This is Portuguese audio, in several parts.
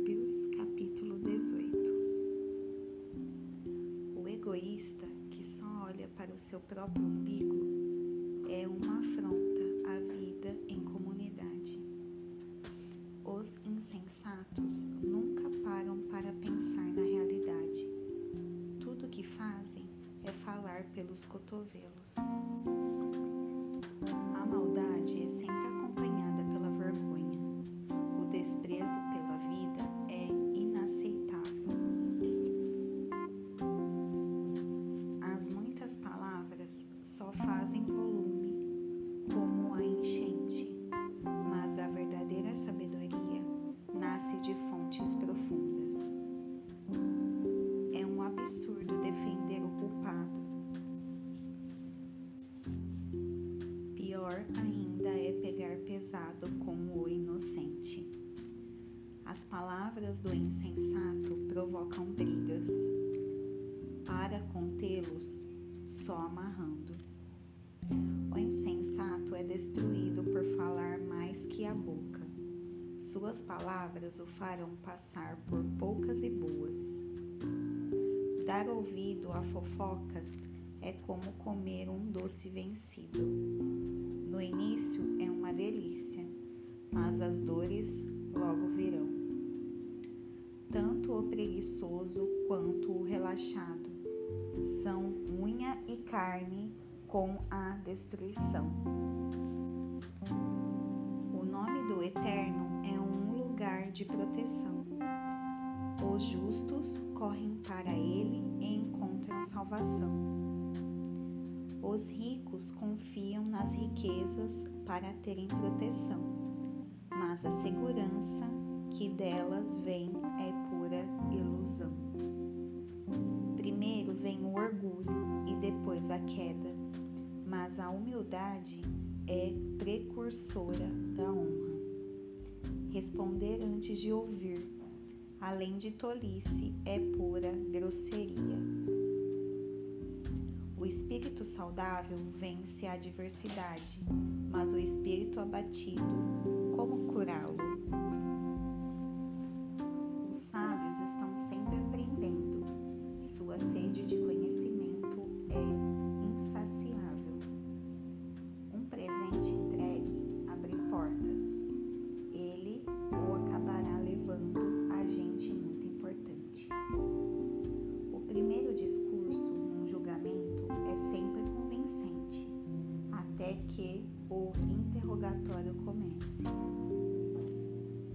Provérbios, capítulo 18. O egoísta que só olha para o seu próprio umbigo é uma afronta à vida em comunidade. Os insensatos nunca param para pensar na realidade. Tudo o que fazem é falar pelos cotovelos. A maldade Pior ainda é pegar pesado com o inocente. As palavras do insensato provocam brigas. Para contê-los, só amarrando. O insensato é destruído por falar mais que a boca. Suas palavras o farão passar por poucas e boas. Dar ouvido a fofocas é como comer um doce vencido. No início é uma delícia, mas as dores logo virão. Tanto o preguiçoso quanto o relaxado são unha e carne com a destruição. O nome do Eterno é um lugar de proteção. Os justos correm para ele e encontram salvação. Os ricos confiam nas riquezas para terem proteção, mas a segurança que delas vem é pura ilusão. Primeiro vem o orgulho e depois a queda, mas a humildade é precursora da honra. Responder antes de ouvir, além de tolice, é pura grosseria. Espírito saudável vence a adversidade, mas o espírito abatido, como curá-lo? Que o interrogatório comece.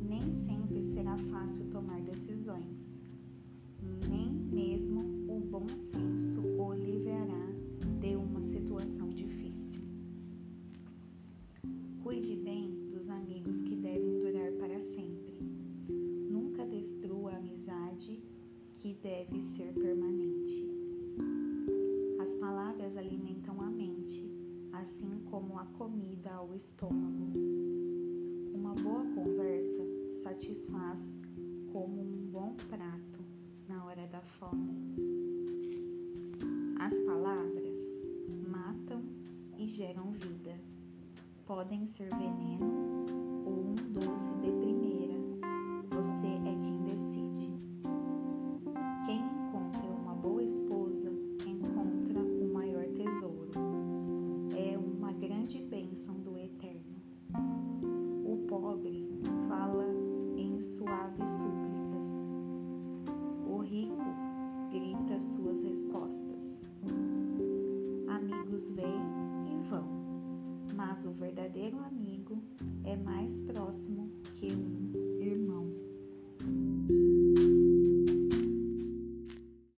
Nem sempre será fácil tomar decisões, nem mesmo o bom senso o livrará de uma situação difícil. Cuide bem dos amigos que devem durar para sempre. Nunca destrua a amizade que deve ser permanente. Comida ao estômago. Uma boa conversa satisfaz como um bom prato na hora da fome. As palavras matam e geram vida. Podem ser veneno ou um doce de grita suas respostas. Amigos vêm e vão, mas o verdadeiro amigo é mais próximo que um